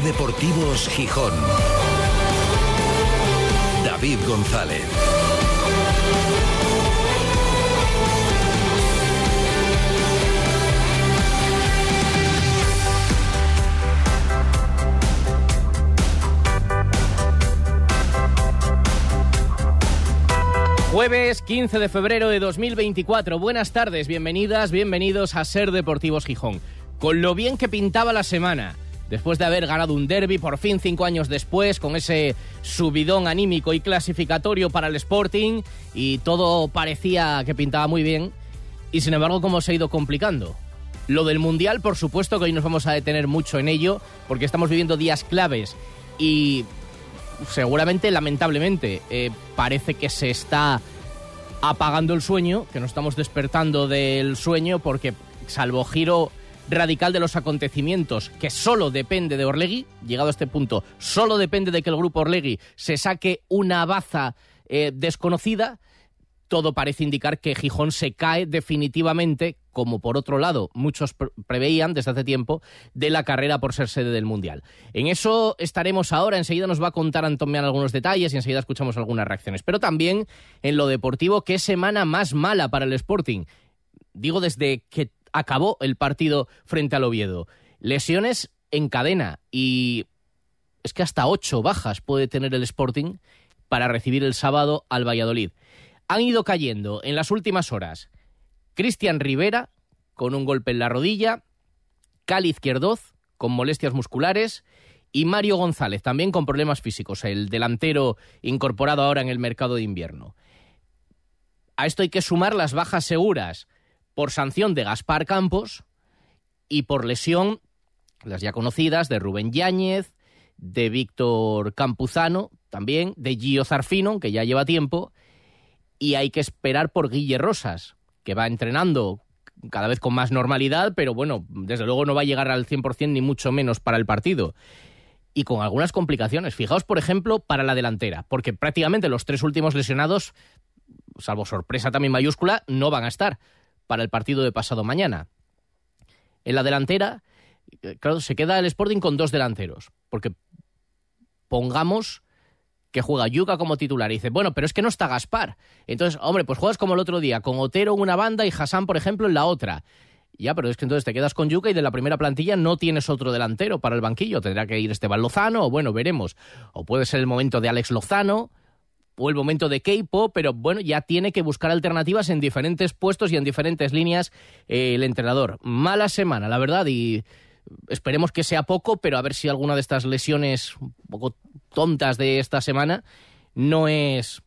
Deportivos Gijón. David González. Jueves 15 de febrero de 2024. Buenas tardes, bienvenidas, bienvenidos a Ser Deportivos Gijón. Con lo bien que pintaba la semana, después de haber ganado un derby, por fin cinco años después, con ese subidón anímico y clasificatorio para el Sporting, y todo parecía que pintaba muy bien, y sin embargo, ¿cómo se ha ido complicando? Lo del Mundial, por supuesto que hoy nos vamos a detener mucho en ello, porque estamos viviendo días claves y seguramente, lamentablemente, eh, parece que se está apagando el sueño, que nos estamos despertando del sueño, porque salvo giro radical de los acontecimientos, que solo depende de Orlegui, llegado a este punto, solo depende de que el grupo Orlegui se saque una baza eh, desconocida, todo parece indicar que Gijón se cae definitivamente, como por otro lado muchos preveían desde hace tiempo, de la carrera por ser sede del Mundial. En eso estaremos ahora, enseguida nos va a contar Antomian algunos detalles y enseguida escuchamos algunas reacciones. Pero también en lo deportivo, qué semana más mala para el Sporting. Digo desde que acabó el partido frente al Oviedo. Lesiones en cadena y es que hasta ocho bajas puede tener el Sporting para recibir el sábado al Valladolid han ido cayendo en las últimas horas Cristian Rivera con un golpe en la rodilla, Cali Izquierdoz con molestias musculares y Mario González también con problemas físicos, el delantero incorporado ahora en el mercado de invierno. A esto hay que sumar las bajas seguras por sanción de Gaspar Campos y por lesión, las ya conocidas, de Rubén Yáñez, de Víctor Campuzano, también de Gio Zarfino, que ya lleva tiempo, y hay que esperar por Guille Rosas, que va entrenando cada vez con más normalidad, pero bueno, desde luego no va a llegar al 100% ni mucho menos para el partido. Y con algunas complicaciones. Fijaos, por ejemplo, para la delantera, porque prácticamente los tres últimos lesionados, salvo sorpresa también mayúscula, no van a estar para el partido de pasado mañana. En la delantera, eh, claro, se queda el Sporting con dos delanteros, porque pongamos que juega Yuca como titular y dice, bueno, pero es que no está Gaspar. Entonces, hombre, pues juegas como el otro día, con Otero en una banda y Hassan, por ejemplo, en la otra. Ya, pero es que entonces te quedas con Yuca y de la primera plantilla no tienes otro delantero para el banquillo. Tendrá que ir Esteban Lozano, o bueno, veremos. O puede ser el momento de Alex Lozano, o el momento de Keipo, pero bueno, ya tiene que buscar alternativas en diferentes puestos y en diferentes líneas eh, el entrenador. Mala semana, la verdad, y esperemos que sea poco, pero a ver si alguna de estas lesiones un poco tontas de esta semana no es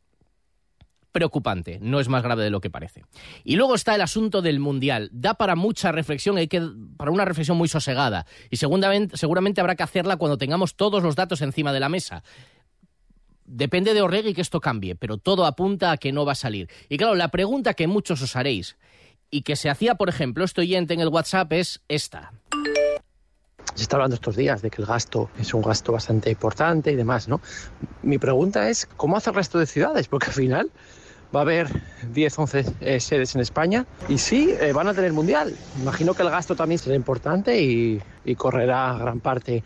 preocupante, no es más grave de lo que parece. Y luego está el asunto del Mundial. Da para mucha reflexión, hay que, para una reflexión muy sosegada. Y seguramente, seguramente habrá que hacerla cuando tengamos todos los datos encima de la mesa. Depende de Orregui que esto cambie, pero todo apunta a que no va a salir. Y claro, la pregunta que muchos os haréis, y que se hacía, por ejemplo, este oyente en el WhatsApp, es esta. Se está hablando estos días de que el gasto es un gasto bastante importante y demás, ¿no? Mi pregunta es, ¿cómo hace el resto de ciudades? Porque al final va a haber 10, 11 eh, sedes en España y sí, eh, van a tener mundial. Imagino que el gasto también será importante y, y correrá gran parte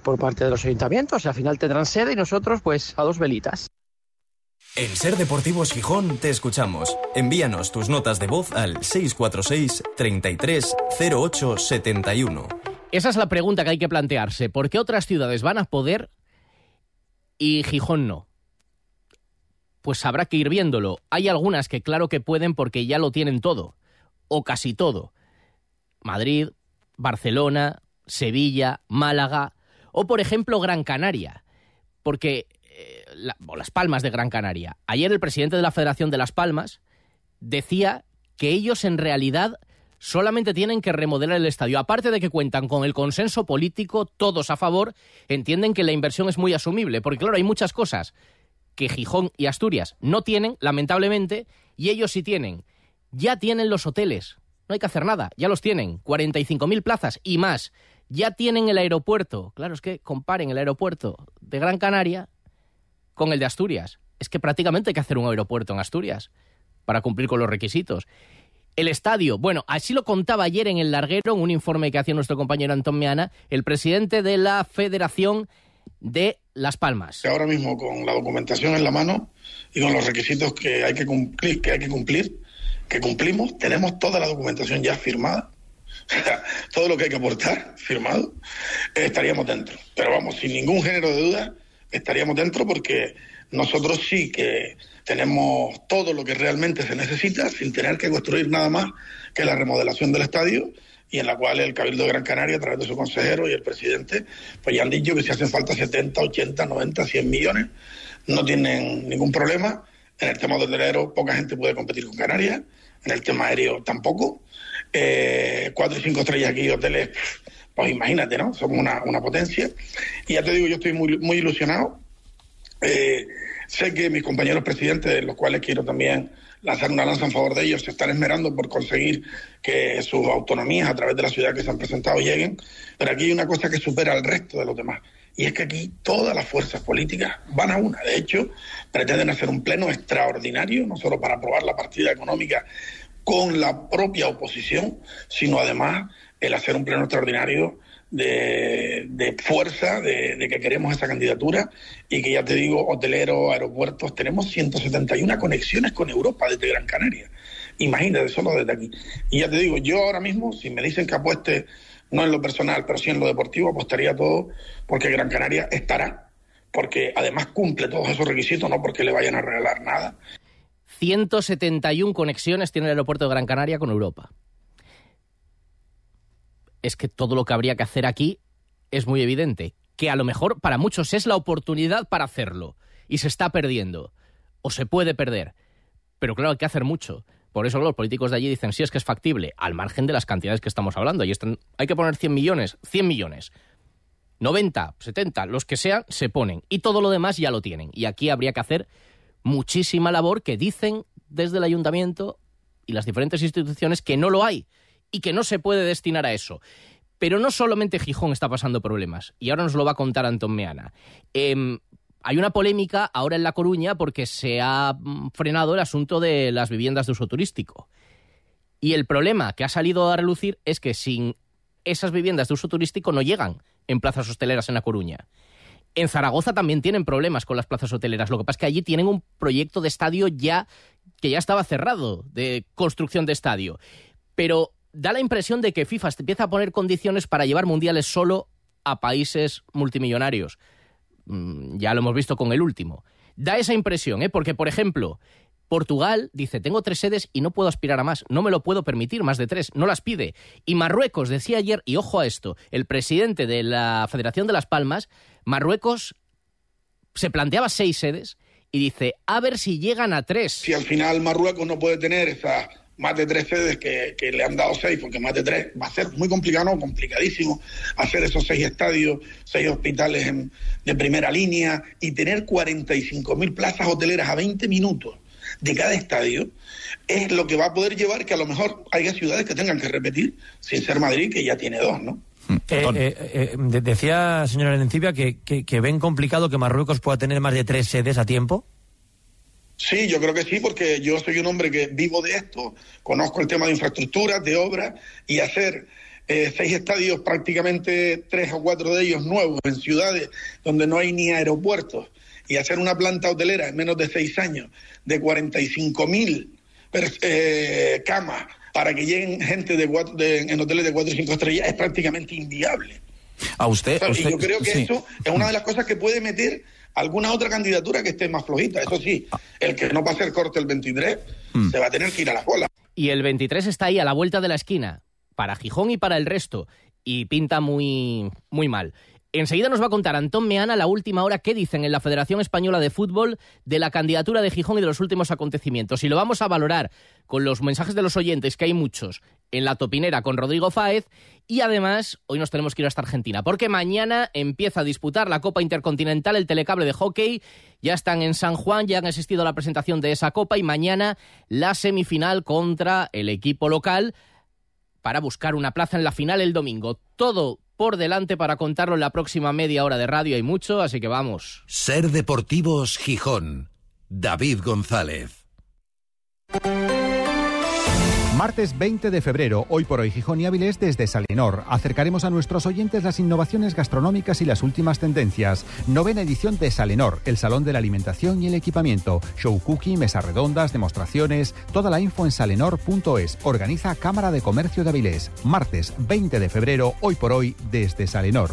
por parte de los ayuntamientos. Y al final tendrán sede y nosotros pues a dos velitas. En Ser Deportivos Gijón te escuchamos. Envíanos tus notas de voz al 646 33 08 71. Esa es la pregunta que hay que plantearse. ¿Por qué otras ciudades van a poder y Gijón no? Pues habrá que ir viéndolo. Hay algunas que claro que pueden porque ya lo tienen todo, o casi todo. Madrid, Barcelona, Sevilla, Málaga, o por ejemplo Gran Canaria, porque eh, Las Palmas de Gran Canaria. Ayer el presidente de la Federación de Las Palmas decía que ellos en realidad solamente tienen que remodelar el estadio. Aparte de que cuentan con el consenso político, todos a favor, entienden que la inversión es muy asumible, porque claro, hay muchas cosas que Gijón y Asturias no tienen, lamentablemente, y ellos sí tienen. Ya tienen los hoteles, no hay que hacer nada, ya los tienen, 45.000 plazas y más. Ya tienen el aeropuerto. Claro, es que comparen el aeropuerto de Gran Canaria con el de Asturias. Es que prácticamente hay que hacer un aeropuerto en Asturias para cumplir con los requisitos. El estadio, bueno, así lo contaba ayer en el larguero, en un informe que hacía nuestro compañero Antón Meana, el presidente de la Federación de Las Palmas. Ahora mismo, con la documentación en la mano y con los requisitos que hay que cumplir, que hay que cumplir, que cumplimos, tenemos toda la documentación ya firmada, todo lo que hay que aportar firmado, estaríamos dentro. Pero vamos, sin ningún género de duda, estaríamos dentro porque nosotros sí que tenemos todo lo que realmente se necesita sin tener que construir nada más que la remodelación del estadio y en la cual el Cabildo de Gran Canaria, a través de su consejero y el presidente, pues ya han dicho que si hacen falta 70, 80, 90, 100 millones, no tienen ningún problema. En el tema hotelero, poca gente puede competir con Canarias. En el tema aéreo, tampoco. Eh, cuatro y cinco estrellas aquí, hoteles, pues imagínate, ¿no? Somos una, una potencia. Y ya te digo, yo estoy muy, muy ilusionado. Eh, sé que mis compañeros presidentes, los cuales quiero también lanzar una lanza en favor de ellos, se están esmerando por conseguir que sus autonomías a través de la ciudad que se han presentado lleguen, pero aquí hay una cosa que supera al resto de los demás. Y es que aquí todas las fuerzas políticas van a una. De hecho, pretenden hacer un pleno extraordinario, no solo para aprobar la partida económica con la propia oposición, sino además el hacer un pleno extraordinario de, fuerza, de, de, que queremos esa candidatura y que ya te digo, hoteleros, aeropuertos, tenemos 171 conexiones con Europa desde Gran Canaria. Imagínate, solo desde aquí. Y ya te digo, yo ahora mismo, si me dicen que apueste, no en lo personal, pero sí en lo deportivo, apostaría todo porque Gran Canaria estará, porque además cumple todos esos requisitos, no porque le vayan a regalar nada. 171 conexiones tiene el aeropuerto de Gran Canaria con Europa es que todo lo que habría que hacer aquí es muy evidente, que a lo mejor para muchos es la oportunidad para hacerlo y se está perdiendo o se puede perder. Pero claro, hay que hacer mucho. Por eso los políticos de allí dicen, sí, es que es factible, al margen de las cantidades que estamos hablando. Y están, hay que poner 100 millones, 100 millones. 90, 70, los que sean, se ponen. Y todo lo demás ya lo tienen. Y aquí habría que hacer muchísima labor que dicen desde el ayuntamiento y las diferentes instituciones que no lo hay y que no se puede destinar a eso. Pero no solamente Gijón está pasando problemas, y ahora nos lo va a contar Antón Meana. Em, hay una polémica ahora en La Coruña porque se ha mm, frenado el asunto de las viviendas de uso turístico. Y el problema que ha salido a relucir es que sin esas viviendas de uso turístico no llegan en plazas hosteleras en La Coruña. En Zaragoza también tienen problemas con las plazas hoteleras. Lo que pasa es que allí tienen un proyecto de estadio ya que ya estaba cerrado de construcción de estadio. Pero da la impresión de que FIFA empieza a poner condiciones para llevar mundiales solo a países multimillonarios. Mm, ya lo hemos visto con el último. Da esa impresión, ¿eh? porque, por ejemplo, Portugal dice, tengo tres sedes y no puedo aspirar a más, no me lo puedo permitir, más de tres, no las pide. Y Marruecos decía ayer, y ojo a esto, el presidente de la Federación de Las Palmas, Marruecos se planteaba seis sedes y dice, a ver si llegan a tres. Si al final Marruecos no puede tener esa más de tres sedes que, le han dado seis, porque más de tres va a ser muy complicado, complicadísimo hacer esos seis estadios, seis hospitales de primera línea y tener 45.000 plazas hoteleras a 20 minutos de cada estadio, es lo que va a poder llevar que a lo mejor haya ciudades que tengan que repetir, sin ser Madrid, que ya tiene dos, ¿no? Eh, eh, eh, decía, señora Lencibia, que, que ven complicado que Marruecos pueda tener más de tres sedes a tiempo. Sí, yo creo que sí, porque yo soy un hombre que vivo de esto, conozco el tema de infraestructuras, de obras, y hacer eh, seis estadios, prácticamente tres o cuatro de ellos nuevos, en ciudades donde no hay ni aeropuertos, y hacer una planta hotelera en menos de seis años de 45 mil eh, camas para que lleguen gente de, en hoteles de cuatro y cinco estrellas es prácticamente inviable. A usted, y yo creo que eso es una de las cosas que puede meter alguna otra candidatura que esté más flojita. Eso sí, el que no pase el corte el 23 mm. se va a tener que ir a la cola. Y el 23 está ahí a la vuelta de la esquina, para Gijón y para el resto, y pinta muy, muy mal. Enseguida nos va a contar Antón Meana la última hora qué dicen en la Federación Española de Fútbol de la candidatura de Gijón y de los últimos acontecimientos. Y lo vamos a valorar con los mensajes de los oyentes, que hay muchos, en la topinera con Rodrigo Fáez. Y además, hoy nos tenemos que ir hasta Argentina, porque mañana empieza a disputar la Copa Intercontinental, el telecable de hockey. Ya están en San Juan, ya han asistido a la presentación de esa Copa y mañana la semifinal contra el equipo local para buscar una plaza en la final el domingo. Todo por delante para contarlo en la próxima media hora de radio. Hay mucho, así que vamos. Ser Deportivos Gijón. David González. Martes 20 de febrero, hoy por hoy Gijón y Avilés desde Salinor. Acercaremos a nuestros oyentes las innovaciones gastronómicas y las últimas tendencias. Novena edición de Salinor, el Salón de la Alimentación y el Equipamiento. Show cooking, mesas redondas, demostraciones. Toda la info en salenor.es. Organiza Cámara de Comercio de Avilés. Martes 20 de febrero, hoy por hoy desde Salinor.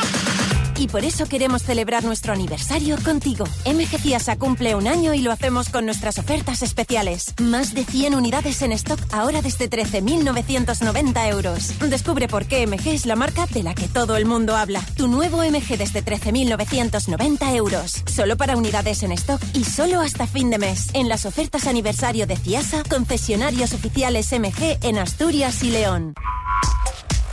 Y por eso queremos celebrar nuestro aniversario contigo. MG Ciasa cumple un año y lo hacemos con nuestras ofertas especiales. Más de 100 unidades en stock ahora desde 13.990 euros. Descubre por qué MG es la marca de la que todo el mundo habla. Tu nuevo MG desde 13.990 euros. Solo para unidades en stock y solo hasta fin de mes. En las ofertas aniversario de Ciasa, concesionarios oficiales MG en Asturias y León.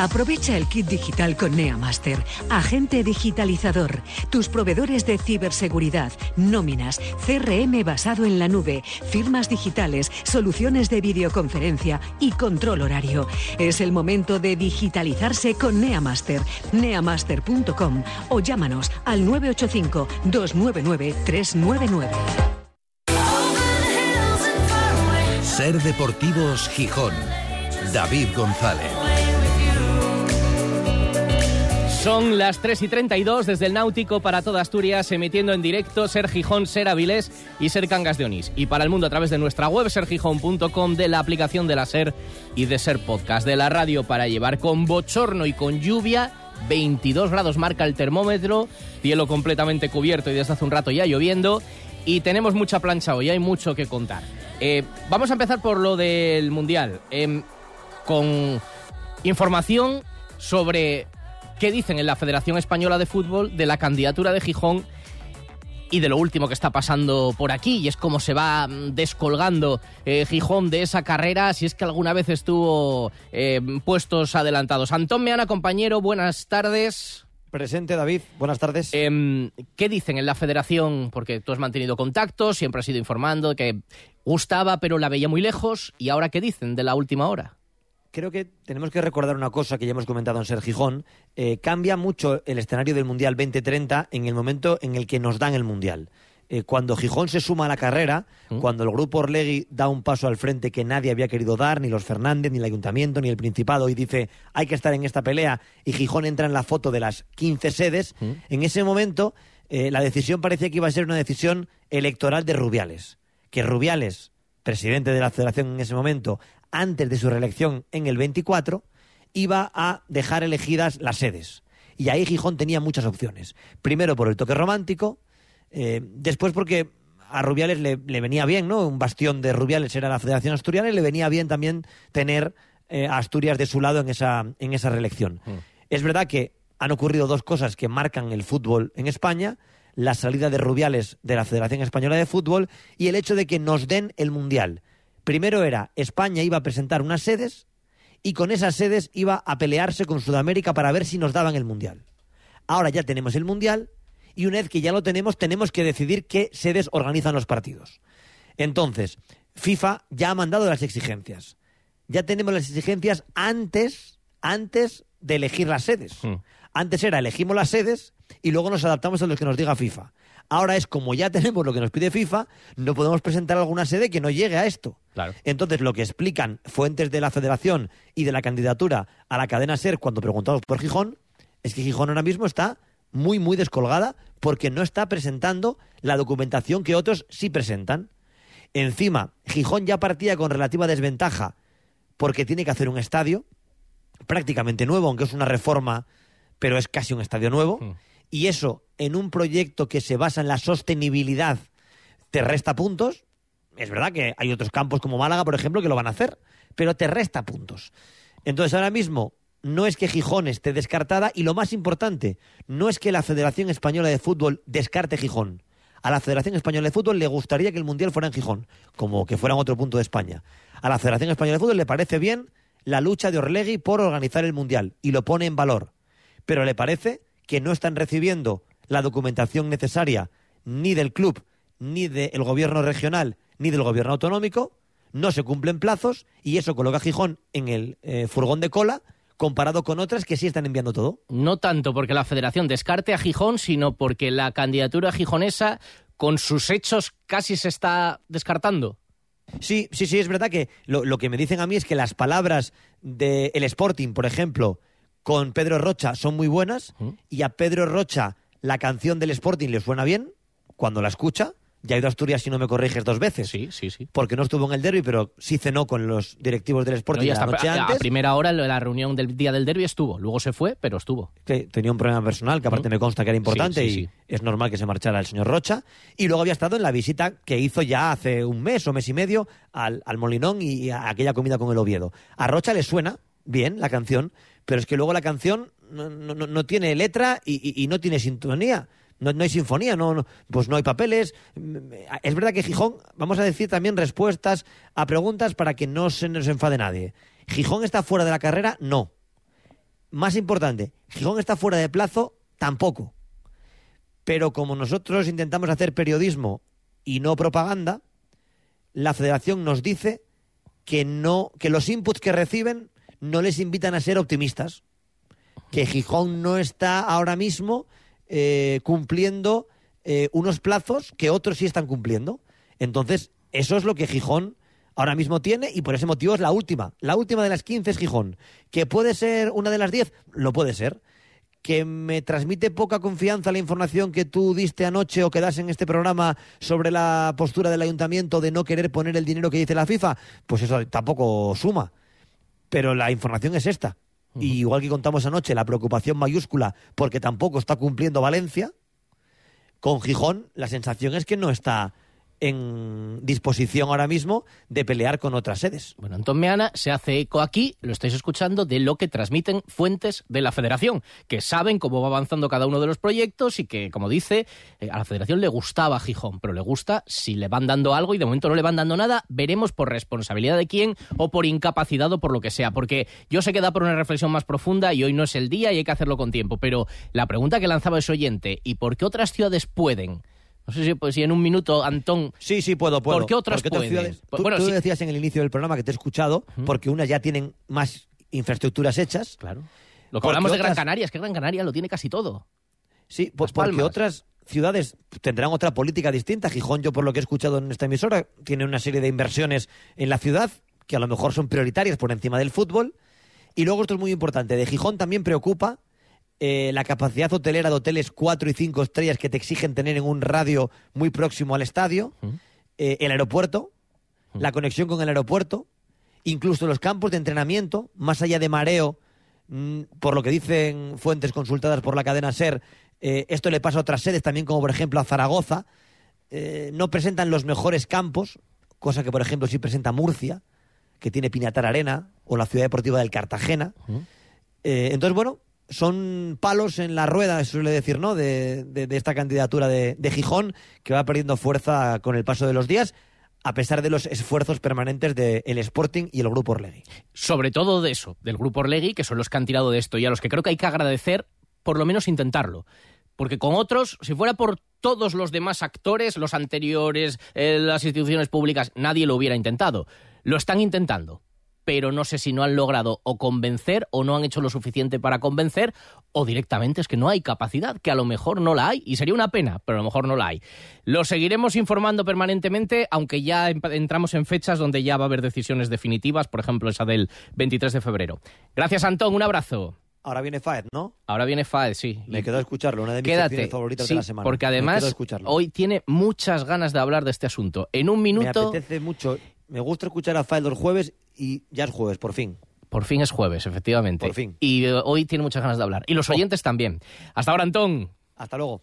Aprovecha el kit digital con NeaMaster, agente digitalizador, tus proveedores de ciberseguridad, nóminas, CRM basado en la nube, firmas digitales, soluciones de videoconferencia y control horario. Es el momento de digitalizarse con NeaMaster, neamaster.com o llámanos al 985 299 399. Ser Deportivos Gijón. David González. Son las 3 y 32 desde el Náutico para toda Asturias, emitiendo en directo Ser Gijón, Ser Avilés y Ser Cangas de Onís. Y para el mundo a través de nuestra web sergijón.com, de la aplicación de la Ser y de Ser Podcast, de la radio para llevar con bochorno y con lluvia. 22 grados marca el termómetro, cielo completamente cubierto y desde hace un rato ya lloviendo. Y tenemos mucha plancha hoy, hay mucho que contar. Eh, vamos a empezar por lo del Mundial, em, con información sobre qué dicen en la Federación Española de Fútbol de la candidatura de Gijón y de lo último que está pasando por aquí, y es cómo se va mm, descolgando eh, Gijón de esa carrera, si es que alguna vez estuvo eh, puestos adelantados. Antón Meana, compañero, buenas tardes. Presente, David. Buenas tardes. Em, ¿Qué dicen en la federación? Porque tú has mantenido contacto, siempre has ido informando que gustaba, pero la veía muy lejos. ¿Y ahora qué dicen de la última hora? Creo que tenemos que recordar una cosa que ya hemos comentado en Ser Gijón. Eh, cambia mucho el escenario del Mundial 2030 en el momento en el que nos dan el Mundial. Eh, cuando Gijón se suma a la carrera, ¿Mm? cuando el grupo Orlegui da un paso al frente que nadie había querido dar, ni los Fernández, ni el Ayuntamiento, ni el Principado, y dice hay que estar en esta pelea, y Gijón entra en la foto de las 15 sedes, ¿Mm? en ese momento eh, la decisión parecía que iba a ser una decisión electoral de Rubiales. Que Rubiales, presidente de la federación en ese momento, antes de su reelección en el 24, iba a dejar elegidas las sedes. Y ahí Gijón tenía muchas opciones. Primero por el toque romántico, eh, después porque a Rubiales le, le, venía bien, ¿no? Un bastión de Rubiales era la Federación Asturiana y le venía bien también tener eh, a Asturias de su lado en esa, en esa reelección. Mm. Es verdad que han ocurrido dos cosas que marcan el fútbol en España, la salida de Rubiales de la Federación Española de Fútbol y el hecho de que nos den el Mundial. Primero era, España iba a presentar unas sedes y con esas sedes iba a pelearse con Sudamérica para ver si nos daban el Mundial. Ahora ya tenemos el Mundial y una vez que ya lo tenemos, tenemos que decidir qué sedes organizan los partidos. Entonces, FIFA ya ha mandado las exigencias. Ya tenemos las exigencias antes, antes de elegir las sedes. Antes era elegimos las sedes y luego nos adaptamos a lo que nos diga FIFA. Ahora es como ya tenemos lo que nos pide FIFA, no podemos presentar alguna sede que no llegue a esto. Claro. Entonces, lo que explican fuentes de la federación y de la candidatura a la cadena SER cuando preguntamos por Gijón, es que Gijón ahora mismo está muy, muy descolgada porque no está presentando la documentación que otros sí presentan. Encima, Gijón ya partía con relativa desventaja porque tiene que hacer un estadio prácticamente nuevo, aunque es una reforma, pero es casi un estadio nuevo. Y eso, en un proyecto que se basa en la sostenibilidad, te resta puntos. Es verdad que hay otros campos como Málaga, por ejemplo, que lo van a hacer, pero te resta puntos. Entonces, ahora mismo, no es que Gijón esté descartada y lo más importante, no es que la Federación Española de Fútbol descarte Gijón. A la Federación Española de Fútbol le gustaría que el Mundial fuera en Gijón, como que fuera en otro punto de España. A la Federación Española de Fútbol le parece bien la lucha de Orlegui por organizar el Mundial y lo pone en valor. Pero le parece que no están recibiendo la documentación necesaria ni del club, ni del gobierno regional, ni del gobierno autonómico, no se cumplen plazos y eso coloca a Gijón en el eh, furgón de cola comparado con otras que sí están enviando todo. No tanto porque la federación descarte a Gijón, sino porque la candidatura gijonesa con sus hechos casi se está descartando. Sí, sí, sí, es verdad que lo, lo que me dicen a mí es que las palabras del el Sporting, por ejemplo, con Pedro Rocha son muy buenas y a Pedro Rocha la canción del Sporting le suena bien cuando la escucha. Ya ha ido a Asturias, si no me corriges, dos veces. Sí, sí, sí. Porque no estuvo en el derby, pero sí cenó con los directivos del Sporting No, y la hasta noche a, a antes. primera hora la reunión del día del derby estuvo. Luego se fue, pero estuvo. que tenía un problema personal que aparte me consta que era importante Sí, sí, y sí. es normal que se marchara el señor Rocha. Y luego había estado en la visita que hizo ya hace un mes o mes y medio al, al Molinón y a aquella comida con el Oviedo. A Rocha le suena bien la canción, pero es que luego la canción no, no- no- tiene letra y, y- no tiene sintonía. No, no hay sinfonía, no, no- pues no hay papeles. Mm, Es verdad que Gijón, vamos a decir también respuestas a preguntas para que no se nos enfade nadie. ¿Gijón está fuera de la carrera? No. Más importante, Gijón está fuera de plazo, tampoco. Pero como nosotros intentamos hacer periodismo y no propaganda, la federación nos dice que no, que los inputs que reciben no les invitan a ser optimistas. Que Gijón no está ahora mismo eh, cumpliendo eh, unos plazos que otros sí están cumpliendo. Entonces, eso es lo que Gijón ahora mismo tiene y por ese motivo es la última. La última de las 15 es Gijón. ¿Que puede ser una de las 10? Lo puede ser. ¿Que me transmite poca confianza la información que tú diste anoche o que das en este programa sobre la postura del ayuntamiento de no querer poner el dinero que dice la FIFA? Pues eso tampoco suma. Pero la información es esta. Y igual que contamos anoche, la preocupación mayúscula porque tampoco está cumpliendo Valencia, con Gijón la sensación es que no está en disposición ahora mismo de pelear con otras sedes. Bueno, Antón Meana se hace eco aquí, lo estáis escuchando, de lo que transmiten fuentes de la federación, que saben cómo va avanzando cada uno de los proyectos y que, como dice, eh, a la federación le gustaba Gijón, pero le gusta si le van dando algo y de momento no le van dando nada, veremos por responsabilidad de quién o por incapacidad o por lo que sea, porque yo sé que da por una reflexión más profunda y hoy no es el día y hay que hacerlo con tiempo, pero la pregunta que lanzaba ese oyente, ¿y por qué otras ciudades pueden? No sé si, pues, si en un minuto, Antón. Sí, sí, puedo, puedo. ¿Por qué otras Porque pueden? ciudades- Pues, tú bueno, tú sí. decías en el inicio del programa que te he escuchado, porque unas ya tienen más infraestructuras hechas. Claro. Lo que hablamos de Gran Canaria es que Gran Canaria lo tiene casi todo. Sí, pues Las porque Palmas. otras ciudades tendrán otra política distinta. Gijón, yo por lo que he escuchado en esta emisora, tiene una serie de inversiones en la ciudad que a lo mejor son prioritarias por encima del fútbol. Y luego esto es muy importante. De Gijón también preocupa eh, la capacidad hotelera de hoteles 4 y 5 estrellas que te exigen tener en un radio muy próximo al estadio, eh, el aeropuerto, la conexión con el aeropuerto, incluso los campos de entrenamiento, más allá de mareo, mm, por lo que dicen fuentes consultadas por la cadena SER, eh, esto le pasa a otras sedes también, como por ejemplo a Zaragoza, no presentan los mejores campos, cosa que por ejemplo sí presenta Murcia, que tiene Pinatar Arena, o la Ciudad Deportiva del Cartagena. Entonces, bueno, son palos en la rueda, se suele decir, ¿no? De, de- esta candidatura de, de Gijón, que va perdiendo fuerza con el paso de los días, a pesar de los esfuerzos permanentes del Sporting y el Grupo Orlegui. Sobre todo de eso, del grupo Orlegui, que son los que han tirado de esto y a los que creo que hay que agradecer por lo menos intentarlo. Porque con otros, si fuera por todos los demás actores, los anteriores, eh, las instituciones públicas, nadie lo hubiera intentado. Lo están intentando. Pero no sé si no han logrado o convencer o no han hecho lo suficiente para convencer o directamente es que no hay capacidad, que a lo mejor no la hay y sería una pena, pero a lo mejor no la hay. Lo seguiremos informando permanentemente, aunque ya entramos en fechas donde ya va a haber decisiones definitivas, por ejemplo esa del 23 de febrero. Gracias Antón, un abrazo. Ahora viene Faed, ¿no? Ahora viene Faed, sí. Me quedo a escucharlo, una de mis Quédate, favoritas sí, de la semana. Porque además hoy tiene muchas ganas de hablar de este asunto. En un minuto... Me apetece mucho. Me gusta escuchar a Faed los jueves y ya es jueves, por fin. Por fin es jueves, efectivamente. Por fin. Y eh, hoy tiene muchas ganas de hablar. Y los Oh. oyentes también. Hasta ahora, Antón. Hasta luego.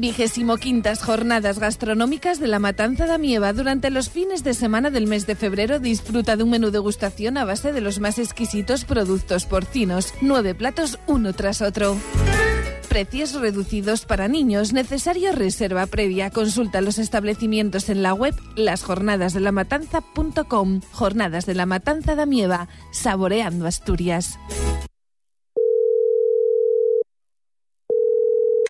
Vigésimo quintas jornadas gastronómicas de la Matanza da Mieva. Durante los fines de semana del mes de febrero disfruta de un menú degustación a base de los más exquisitos productos porcinos. Nueve platos uno tras otro. Precios reducidos para niños. Necesario reserva previa. Consulta los establecimientos en la web lasjornadasdelamatanza.com. Jornadas de la Matanza da Mieva. Saboreando Asturias.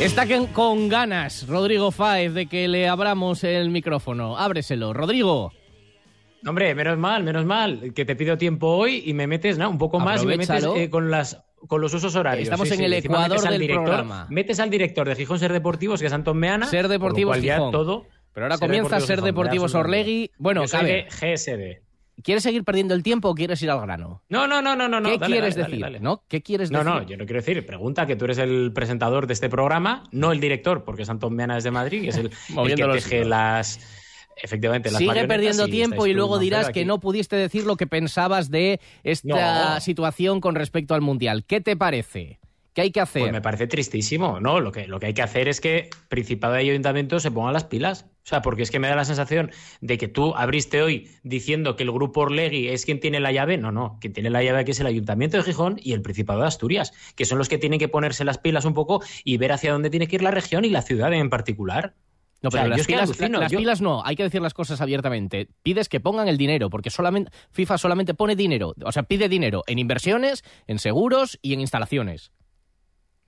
Está con ganas Rodrigo Fáez de que le abramos el micrófono. Ábreselo. Rodrigo. Hombre, menos mal, menos mal, que te pido tiempo hoy y me metes ¿no? un poco más y me metes eh, con las con los usos horarios. Estamos Sí, en sí, el encima ecuador metes al del director- programa. Metes al director de Gijón Ser Deportivos, que es Antón Meana. Ser Deportivos Gijón. todo. Pero ahora comienza Ser Deportivos Orlegui. Bueno, Yo soy de. GSD. ¿Quieres seguir perdiendo el tiempo o quieres ir al grano? No, no, no, no, no. ¿Qué dale, quieres dale, decir? dale. ¿No? ¿Qué quieres No, decir? no, yo no quiero decir. Pregunta que tú eres el presentador de este programa, no el director, porque es Antón Meana es de Madrid, que es el, el que teje las. Efectivamente, las Sigue perdiendo y tiempo y luego dirás que no pudiste decir lo que pensabas de esta No. situación con respecto al Mundial. ¿Qué te parece? ¿Qué hay que hacer? Pues me parece tristísimo, ¿no? Lo que, lo que hay que hacer es que Principado y Ayuntamiento se pongan las pilas. O sea, porque es que me da la sensación de que tú abriste hoy diciendo que el grupo Orlegui es quien tiene la llave. No, no, quien tiene la llave aquí es el Ayuntamiento de Gijón y el Principado de Asturias, que son los que tienen que ponerse las pilas un poco y ver hacia dónde tiene que ir la región y la ciudad en particular. No, O sea, pero las, pilas, alucino, las yo- pilas no, hay que decir las cosas abiertamente. Pides que pongan el dinero, porque solamente FIFA solamente pone dinero, o sea, pide dinero en inversiones, en seguros y en instalaciones.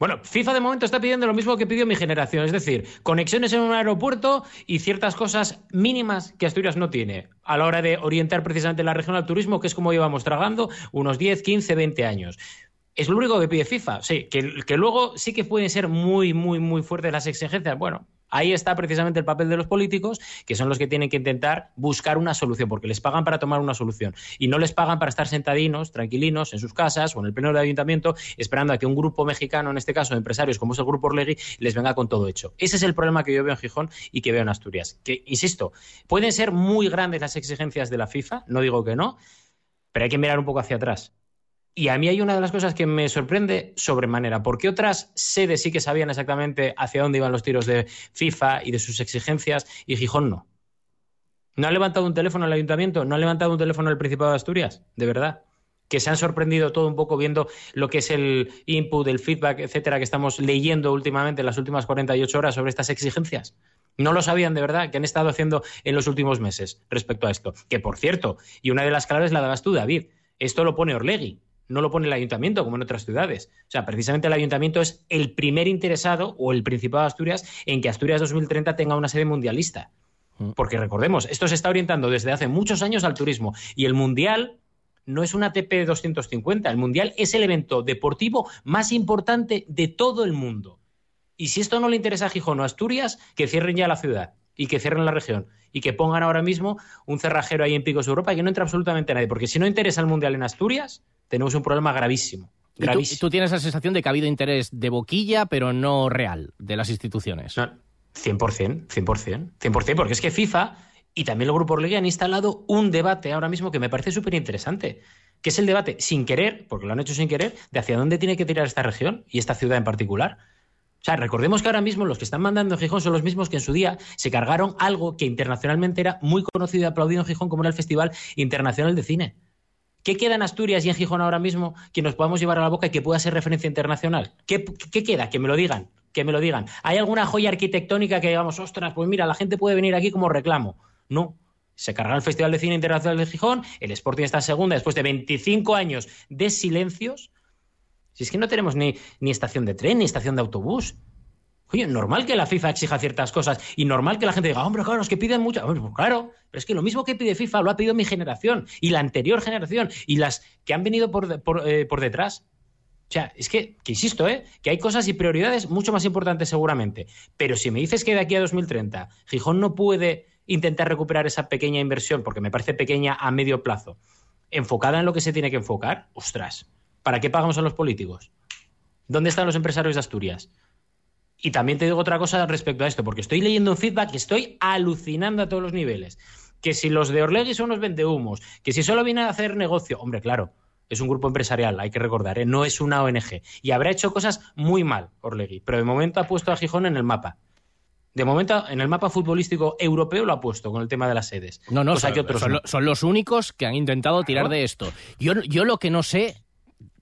Bueno, FIFA de momento está pidiendo lo mismo que pidió mi generación, es decir, conexiones en un aeropuerto y ciertas cosas mínimas que Asturias no tiene a la hora de orientar precisamente la región al turismo, que es como llevamos tragando unos 10, 15, 20 años. Es lo único que pide FIFA, sí, que, que luego sí que pueden ser muy, muy, muy fuertes las exigencias. Bueno, ahí está precisamente el papel de los políticos, que son los que tienen que intentar buscar una solución, porque les pagan para tomar una solución y no les pagan para estar sentadinos, tranquilinos, en sus casas o en el pleno del ayuntamiento, esperando a que un grupo mexicano, en este caso de empresarios como es el Grupo Orlegui, les venga con todo hecho. Ese es el problema que yo veo en Gijón y que veo en Asturias. Que, insisto, pueden ser muy grandes las exigencias de la FIFA, no digo que no, pero hay que mirar un poco hacia atrás. Y a mí hay una de las cosas que me sorprende sobremanera, porque otras sedes sí que sabían exactamente hacia dónde iban los tiros de FIFA y de sus exigencias, y Gijón no. ¿No ha levantado un teléfono al ayuntamiento? ¿No ha levantado un teléfono al Principado de Asturias? De verdad. Que se han sorprendido todo un poco viendo lo que es el input, el feedback, etcétera, que estamos leyendo últimamente en las últimas 48 horas sobre estas exigencias. No lo sabían de verdad, que han estado haciendo en los últimos meses respecto a esto. Que por cierto, y una de las claves la dabas tú, David, esto lo pone Orlegui, no lo pone el ayuntamiento como en otras ciudades. O sea, precisamente el ayuntamiento es el primer interesado o el Principado de Asturias en que Asturias 2030 tenga una sede mundialista. Porque recordemos, esto se está orientando desde hace muchos años al turismo y el mundial no es una TP 250, el mundial es el evento deportivo más importante de todo el mundo. Y si esto no le interesa a Gijón o a Asturias, que cierren ya la ciudad y que cierren la región y que pongan ahora mismo un cerrajero ahí en Picos Europa y que no entre absolutamente nadie. Porque si no interesa el mundial en Asturias, tenemos un problema gravísimo. Y tú, Gravísimo. tú tienes la sensación de que ha habido interés de boquilla, pero no real, de las instituciones. No, 100%, 100%, 100%, porque es que FIFA y también el Grupo Orlegui han instalado un debate ahora mismo que me parece súper interesante, que es el debate sin querer, porque lo han hecho sin querer, de hacia dónde tiene que tirar esta región y esta ciudad en particular. O sea, recordemos que ahora mismo los que están mandando en Gijón son los mismos que en su día se cargaron algo que internacionalmente era muy conocido y aplaudido en Gijón, como era el Festival Internacional de Cine. ¿Qué queda en Asturias y en Gijón ahora mismo que nos podamos llevar a la boca y que pueda ser referencia internacional? ¿Qué, queda? Que me lo digan, que me lo digan. ¿Hay alguna joya arquitectónica que digamos, ostras, pues mira, la gente puede venir aquí como reclamo? No. Se cargará el Festival de Cine Internacional de Gijón, el Sporting está segunda después de 25 años de silencios. Si es que no tenemos ni, ni estación de tren, ni estación de autobús. Oye, normal que la FIFA exija ciertas cosas y normal que la gente diga, hombre, claro, es que piden mucho. Pues claro, pero es que lo mismo que pide FIFA lo ha pedido mi generación y la anterior generación y las que han venido por, eh, por detrás. O sea, es que, que insisto, ¿eh? que hay cosas y prioridades mucho más importantes seguramente. Pero si me dices que de aquí a 2030 Gijón no puede intentar recuperar esa pequeña inversión, porque me parece pequeña a medio plazo, enfocada en lo que se tiene que enfocar, ostras, ¿para qué pagamos a los políticos? ¿Dónde están los empresarios de Asturias? Y también te digo otra cosa respecto a esto, porque estoy leyendo un feedback que estoy alucinando a todos los niveles. Que si los de Orlegui son unos vendehumos, que si solo vienen a hacer negocio, hombre, claro, es un grupo empresarial, hay que recordar, ¿eh? no es una ONG. Y habrá hecho cosas muy mal, Orlegui, pero de momento ha puesto a Gijón en el mapa. De momento, en el mapa futbolístico europeo lo ha puesto con el tema de las sedes. No, no, son, que otros son no. son los únicos que han intentado tirar de esto. Yo, yo lo que no sé,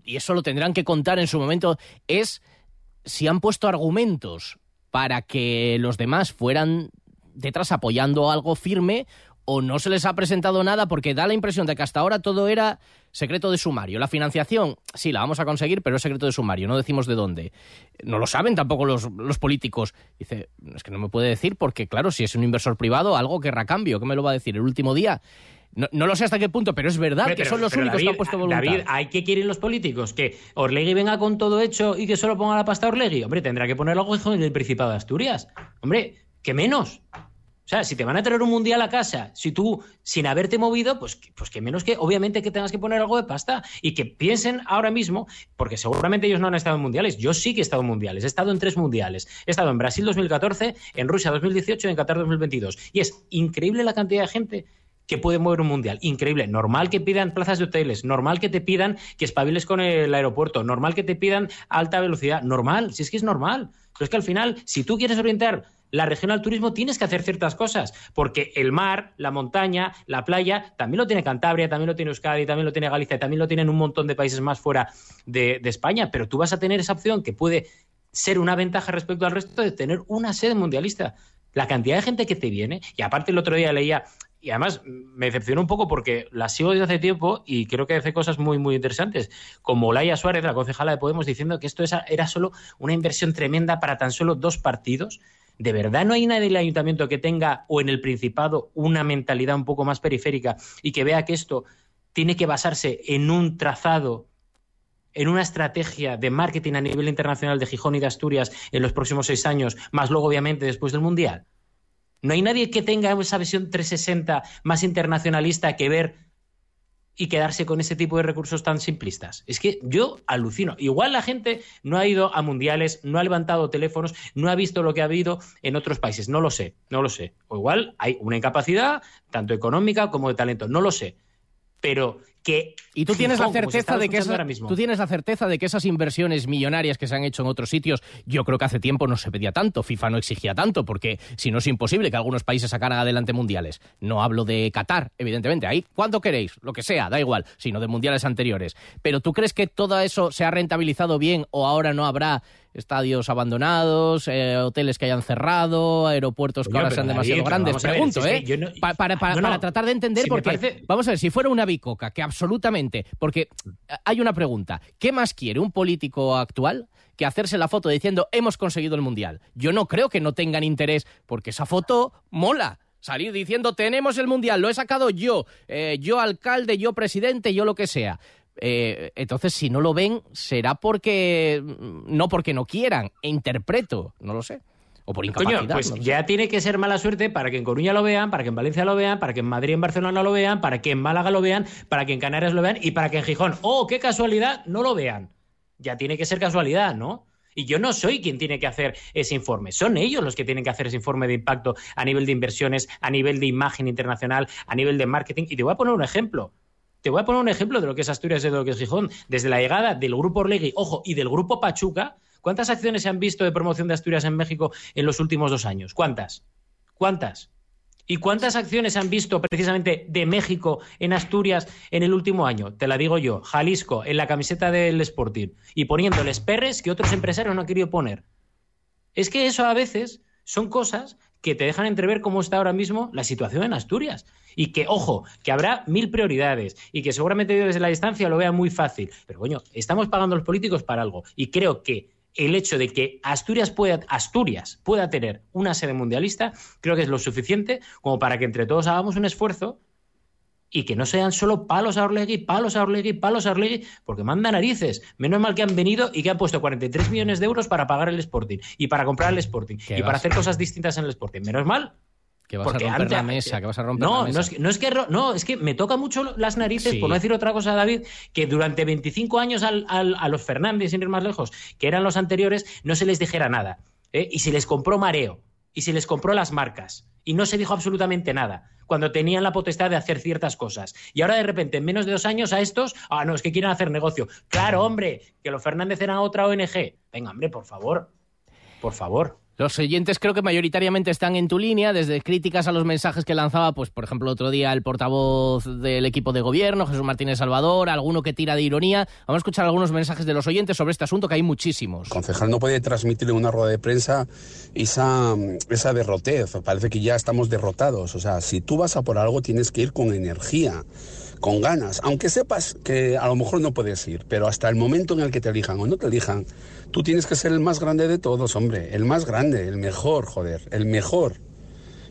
y eso lo tendrán que contar en su momento, es si han puesto argumentos para que los demás fueran detrás apoyando algo firme o no se les ha presentado nada porque da la impresión de que hasta ahora todo era secreto de sumario. La financiación, sí, la vamos a conseguir, pero es secreto de sumario, no decimos de dónde. No lo saben tampoco los, los políticos. Dice, es que no me puede decir porque, claro, si es un inversor privado, algo querrá cambio. ¿Qué me lo va a decir el último día? No, no lo sé hasta qué punto, pero es verdad que son los únicos que David, han puesto voluntad. David, ¿hay que quieren los políticos? ¿Que Orlegui venga con todo hecho y que solo ponga la pasta a Orlegui? Hombre, tendrá que poner algo en el Principado de Asturias. Hombre, ¿qué menos? O sea, si te van a traer un mundial a casa, si tú, sin haberte movido, pues, que- pues que menos que, obviamente, que tengas que poner algo de pasta y que piensen ahora mismo, porque seguramente ellos no han estado en mundiales. Yo sí que he estado en mundiales, he estado en tres mundiales. He estado en Brasil 2014, en Rusia 2018 y en Qatar 2022. Y es increíble la cantidad de gente que puede mover un mundial. Increíble. Normal que pidan plazas de hoteles, normal que te pidan que espabiles con el aeropuerto, normal que te pidan alta velocidad, normal, si es que es normal. Pero es que al final, si tú quieres orientar la región al turismo, tienes que hacer ciertas cosas, porque el mar, la montaña, la playa, también lo tiene Cantabria, también lo tiene Euskadi, también lo tiene Galicia, también lo tienen un montón de países más fuera de, de España, pero tú vas a tener esa opción que puede ser una ventaja respecto al resto de tener una sede mundialista. La cantidad de gente que te viene, y aparte el otro día leía, y además me decepcionó un poco porque la sigo desde hace tiempo y creo que hace cosas muy, muy interesantes, como Laia Suárez, la concejala de Podemos, diciendo que esto era solo una inversión tremenda para tan solo dos partidos. ¿De verdad no hay nadie del ayuntamiento que tenga, o en el Principado, una mentalidad un poco más periférica y que vea que esto tiene que basarse en un trazado en una estrategia de marketing a nivel internacional de Gijón y de Asturias en los próximos seis años, más luego obviamente después del Mundial. No hay nadie que tenga esa visión 360 más internacionalista que ver y quedarse con ese tipo de recursos tan simplistas. Es que yo alucino. Igual la gente no ha ido a mundiales, no ha levantado teléfonos, no ha visto lo que ha habido en otros países. No lo sé, no lo sé. O igual hay una incapacidad, tanto económica como de talento. No lo sé. Pero que. Y tú tienes la Gijón, certeza de que esa- tú tienes la certeza de que esas inversiones millonarias que se han hecho en otros sitios, yo creo que hace tiempo no se pedía tanto, FIFA no exigía tanto, porque si no es imposible que algunos países sacaran adelante mundiales. No hablo de Qatar, evidentemente, ahí cuando queréis, lo que sea, da igual, sino de mundiales anteriores. Pero ¿tú crees que todo eso se ha rentabilizado bien o ahora no habrá estadios abandonados, eh, hoteles que hayan cerrado, aeropuertos que ahora sean demasiado grandes? ver, Pregunto, si ¿eh? no- Pa- para, para- No, no. para tratar de entender, Si porque parece- Vamos a ver, si fuera una bicoca, que absolutamente. Porque hay una pregunta. ¿Qué más quiere un político actual que hacerse la foto diciendo hemos conseguido el mundial? Yo no creo que no tengan interés, porque esa foto mola. Salir diciendo tenemos el mundial, lo he sacado yo, eh, yo alcalde, yo presidente, yo lo que sea. Eh, entonces, si no lo ven, será porque. No porque no quieran, e interpreto, no lo sé. O por incapacidad. Coño, pues no lo sé. ya tiene que ser mala suerte para que en Coruña lo vean, para que en Valencia lo vean, para que en Madrid, en Barcelona lo vean, para que en Málaga lo vean, para que en Canarias lo vean y para que en Gijón, oh, qué casualidad, no lo vean. ya tiene que ser casualidad, ¿no? Y yo no soy quien tiene que hacer ese informe, son ellos los que tienen que hacer ese informe de impacto a nivel de inversiones, a nivel de imagen internacional, a nivel de marketing. Y te voy a poner un ejemplo. Te voy a poner un ejemplo de lo que es Asturias y de lo que es Gijón. Desde la llegada del grupo Orlegui, ojo, y del grupo Pachuca, ¿cuántas acciones se han visto de promoción de Asturias en México en los últimos dos años? ¿Cuántas? ¿Cuántas? ¿Y cuántas acciones han visto precisamente de México en Asturias en el último año? Te la digo yo, Jalisco, en la camiseta del Sporting, y poniéndoles perres que otros empresarios no han querido poner. Es que eso a veces son cosas que te dejan entrever cómo está ahora mismo la situación en Asturias. Y que, ojo, que habrá mil prioridades y que seguramente desde la distancia lo vea muy fácil. Pero, coño, estamos pagando los políticos para algo. Y creo que el hecho de que Asturias pueda, Asturias pueda tener una sede mundialista, creo que es lo suficiente como para que entre todos hagamos un esfuerzo y que no sean solo palos a Orlegui, palos a Orlegui, palos a Orlegui, porque manda narices. Menos mal que han venido y que han puesto 43 millones de euros para pagar el Sporting y para comprar el Sporting y para hacer cosas distintas en el Sporting. Menos mal. Que vas a romper la mesa, que vas a romper no, la mesa. No es, que, no, es que, no, es que me toca mucho las narices, Sí. por no decir otra cosa, David, que durante 25 años al- al- a los Fernández, sin ir más lejos, que eran los anteriores, no se les dijera nada. ¿eh? Y se les compró mareo, y se les compró las marcas, y no se dijo absolutamente nada, cuando tenían la potestad de hacer ciertas cosas. Y ahora de repente, en menos de dos años, a estos, ah, no, es que quieren hacer negocio. Claro, hombre, que los Fernández eran otra ONG. Venga, hombre, por favor. Por favor. Los oyentes creo que mayoritariamente están en tu línea, desde críticas a los mensajes que lanzaba, pues por ejemplo, otro día el portavoz del equipo de gobierno, Jesús Martínez Salvador, alguno que tira de ironía. Vamos a escuchar algunos mensajes de los oyentes sobre este asunto, que hay muchísimos. Concejal no puede transmitir en una rueda de prensa esa, esa. Parece que ya estamos derrotados. O sea, si tú vas a por algo, tienes que ir con energía, con ganas. Aunque sepas que a lo mejor no puedes ir, pero hasta el momento en el que te elijan o no te elijan, tú tienes que ser el más grande de todos, hombre. El más grande, el mejor, joder, el mejor.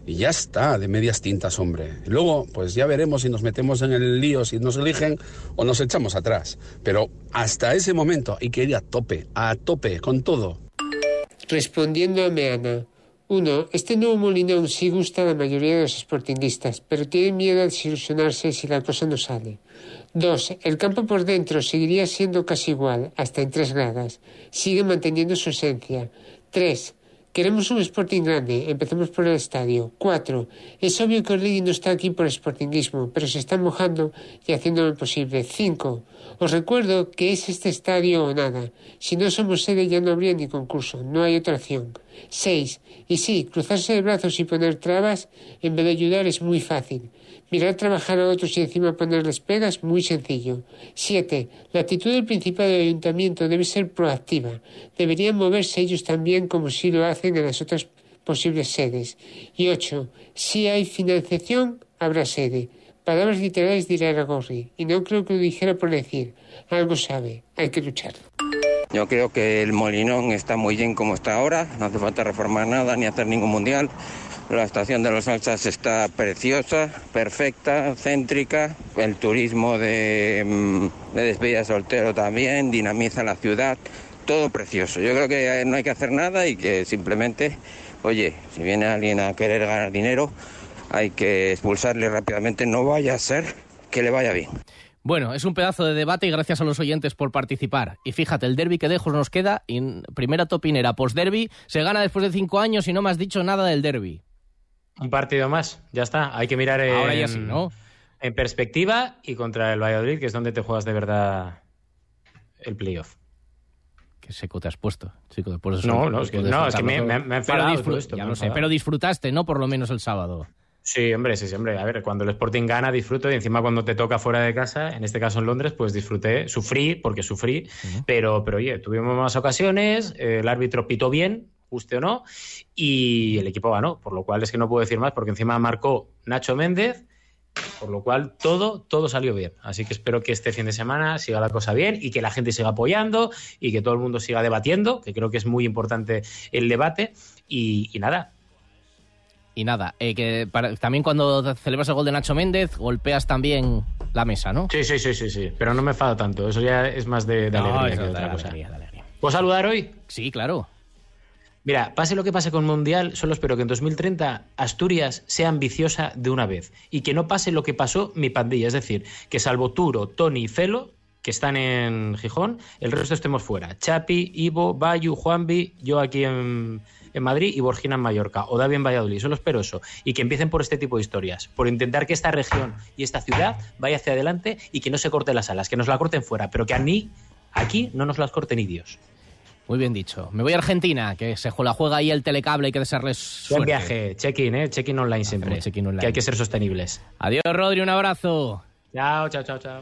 Y ya está, de medias tintas, hombre. Luego, pues ya veremos si nos metemos en el lío, si nos eligen o nos echamos atrás. Pero hasta ese momento hay que ir a tope, a tope, con todo. Respondiendo a Meana. Uno, este nuevo Molinón sí gusta a la mayoría de los sportinguistas, pero tienen miedo a desilusionarse si la cosa no sale. Dos, el campo por dentro seguiría siendo casi igual, hasta en tres gradas. Sigue manteniendo su esencia. Tres, queremos un Sporting grande, empecemos por el estadio. Cuatro, es obvio que Orlegui no está aquí por sportinguismo, pero se está mojando y haciendo lo posible. Cinco, os recuerdo que es este estadio o nada. Si no somos sede ya no habría ni concurso, no hay otra opción. 6. Y sí, cruzarse de brazos y poner trabas en vez de ayudar es muy fácil. Mirar trabajar a otros y encima ponerles pegas, muy sencillo. 7. La actitud del Principado del Ayuntamiento debe ser proactiva. Deberían moverse ellos también como si lo hacen en las otras posibles sedes. Y 8. Si hay financiación, habrá sede. Palabras literales dirá Aragorri, y no creo que lo dijera por decir. Algo sabe, hay que luchar. Yo creo que el Molinón está muy bien como está ahora, no hace falta reformar nada ni hacer ningún mundial. La estación de los salsas está preciosa, perfecta, céntrica. El turismo de, mm, de despedida de soltero también dinamiza la ciudad. Todo precioso. Yo creo que no hay que hacer nada y que simplemente, oye, si viene alguien a querer ganar dinero, hay que expulsarle rápidamente. No vaya a ser que le vaya bien. Bueno, es un pedazo de debate y gracias a los oyentes por participar. Y fíjate, el derby que dejos nos queda, en primera topinera, post-derby, se gana después de cinco años y no me has dicho nada del derby. Un partido más, ya está. Hay que mirar en, Ahora ya sí, ¿no? en perspectiva y contra el Valladolid, que es donde te juegas de verdad el playoff. Qué seco te has puesto, chico. De No, no, es que- después de no, es que me- me- me ha enfadado todo esto, Ya lo sé, pero disfrutaste, ¿no? Por lo menos el sábado. Sí, hombre, sí, sí, hombre. A ver, cuando el Sporting gana, disfruto. Y encima, cuando te toca fuera de casa, en este caso en Londres, pues disfruté. Sufrí, porque sufrí. pero, pero, oye, tuvimos más ocasiones. eh, el árbitro pitó bien, guste o no. Y el equipo ganó. Por lo cual es que no puedo decir más, porque encima marcó Nacho Méndez. Por lo cual todo, todo salió bien. Así que espero que este fin de semana siga la cosa bien y que la gente siga apoyando y que todo el mundo siga debatiendo, que creo que es muy importante el debate. Y, y nada, Y nada, eh, que para- también cuando celebras el gol de Nacho Méndez, golpeas también la mesa, ¿no? Sí, sí, sí, sí, sí. Pero no me enfado tanto. Eso ya es más de, de No, alegría que de otra cosa. alegría, de alegría. ¿Puedo saludar hoy? Sí, claro. Mira, pase lo que pase con Mundial, solo espero que en 2030 Asturias sea ambiciosa de una vez y que no pase lo que pasó mi pandilla, es decir, que salvo Turo, Tony y Felo, que están en Gijón, el resto estemos fuera. Chapi, Ivo, Bayu, Juanvi, yo aquí en, en Madrid y Borgina en Mallorca, o David en Valladolid. Solo espero eso. Y que empiecen por este tipo de historias, por intentar que esta región y esta ciudad vaya hacia adelante y que no se corten las alas, que nos la corten fuera, pero que a mí, aquí, no nos las corten ni Dios. Muy bien dicho. Me voy a Argentina, que se la juega ahí el telecable, hay que desearles Buen viaje, check-in, ¿eh? check-in online siempre. check-in online. Que hay que ser sostenibles. Adiós, Rodri, un abrazo. Chao, chao, chao, chao.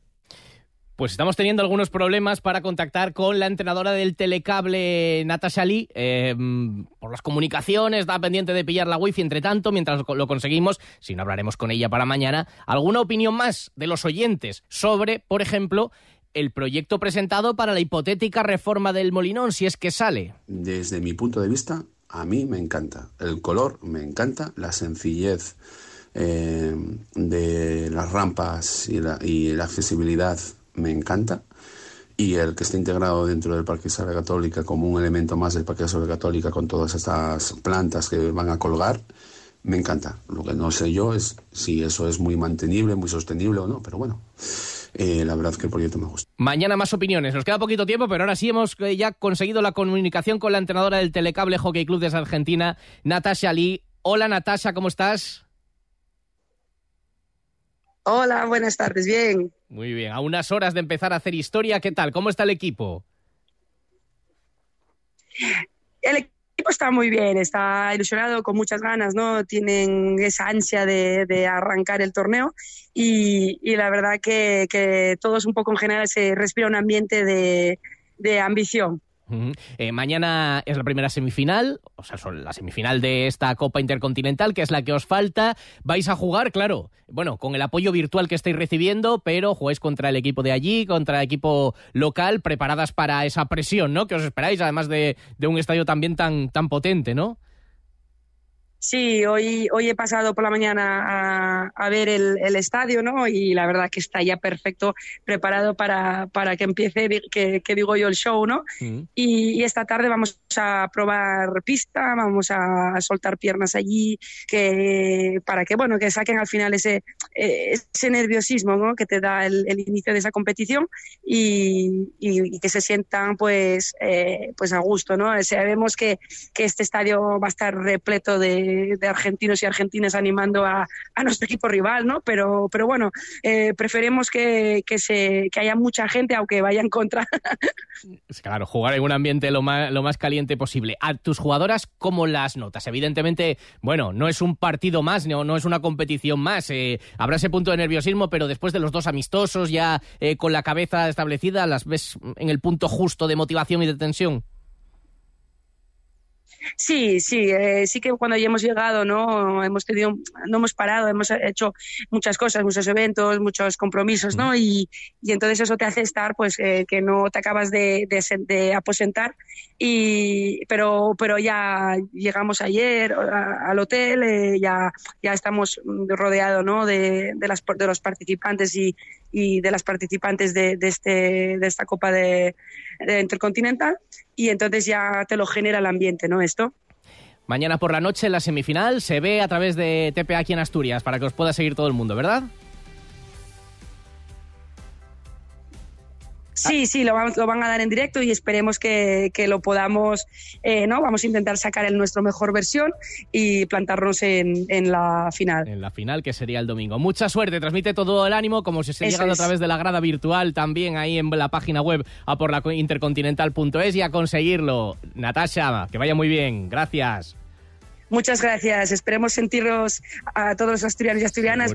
Pues estamos teniendo algunos problemas para contactar con la entrenadora del telecable Natasha Lee. Eh, por las comunicaciones, está pendiente de pillar la wifi. Entre tanto, mientras lo conseguimos, si no hablaremos con ella para mañana, ¿alguna opinión más de los oyentes sobre, por ejemplo, el proyecto presentado para la hipotética reforma del Molinón, si es que sale? Desde mi punto de vista, a mí me encanta. El color me encanta, la sencillez eh, de las rampas y la, y la accesibilidad me encanta y el que esté integrado dentro del Parque Isabel Católica como un elemento más del Parque Isabel Católica con todas estas plantas que van a colgar, me encanta. Lo que no sé yo es si eso es muy mantenible, muy sostenible o no, pero bueno, eh, la verdad que el proyecto me gusta. Mañana más opiniones. Nos queda poquito tiempo, pero ahora sí hemos eh, ya conseguido la comunicación con la entrenadora del Telecable Hockey Club de Argentina, Natasha Lee. Hola Natasha, ¿cómo estás? Hola, buenas tardes, bien. Muy bien, a unas horas de empezar a hacer historia, ¿qué tal? ¿Cómo está el equipo? El equipo está muy bien, está ilusionado, con muchas ganas, ¿no? Tienen esa ansia de, de arrancar el torneo y, y la verdad que, que, todos un poco en general se respira un ambiente de, de ambición. Eh, mañana es la primera semifinal, o sea, son la semifinal de esta Copa Intercontinental, que es la que os falta. Vais a jugar, claro, bueno, con el apoyo virtual que estáis recibiendo, pero jugáis contra el equipo de allí, contra el equipo local, preparadas para esa presión, ¿no? Que os esperáis, además de, de un estadio también tan, tan potente, ¿no? Sí, hoy, hoy he pasado por la mañana a, a ver el, el, estadio, ¿no? Y la verdad que está ya perfecto, preparado para, para que empiece, que, que, digo yo, el show, ¿no? Mm. Y, y, esta tarde vamos a probar pista, vamos a, a, soltar piernas allí, que para que, bueno, que saquen al final ese, ese nerviosismo, ¿no? Que te da el, el inicio de esa competición y, y, y que se sientan, pues, eh, pues a gusto, ¿no? Sabemos que, que este estadio va a estar repleto de de, argentinos y argentinas animando a, a, nuestro equipo rival, ¿no? Pero, pero bueno, eh, preferimos que, que, se, que haya mucha gente, aunque vaya en contra. Claro, jugar en un ambiente lo más, lo más caliente posible. A tus jugadoras, ¿cómo las notas? Evidentemente, bueno, no es un partido más, no, no es una competición más. Eh, habrá ese punto de nerviosismo, pero después de los dos amistosos, ya eh, con la cabeza establecida, ¿las ves en el punto justo de motivación y de tensión? Sí, sí, eh, sí que cuando ya hemos llegado, ¿no? Hemos tenido, no hemos parado, hemos hecho muchas cosas, muchos eventos, muchos compromisos, ¿no? Y, y entonces eso te hace estar, pues, eh, que no te acabas de, de, de, aposentar. Y, pero, pero ya llegamos ayer a, al hotel, eh, ya, ya estamos rodeados, ¿no? De, de, las, de los participantes y, y de las participantes de, de, este, de esta Copa de, de Intercontinental y entonces ya te lo genera el ambiente, ¿no? Esto. Mañana por la noche la semifinal se ve a través de TPA aquí en Asturias para que os pueda seguir todo el mundo, ¿verdad? Sí, sí, lo, van- lo van a dar en directo y esperemos que, que lo podamos, eh, ¿no? Vamos a intentar sacar en nuestra mejor versión y plantarnos en, en la final. En la final, que sería el domingo. Mucha suerte, transmite todo el ánimo, como si se Eso llegando es. a través de la grada virtual, también ahí en la página web a por la intercontinental.es y a conseguirlo. Natasha, que vaya muy bien, gracias. Muchas gracias. Esperemos sentirnos a todos los asturianos y asturianas.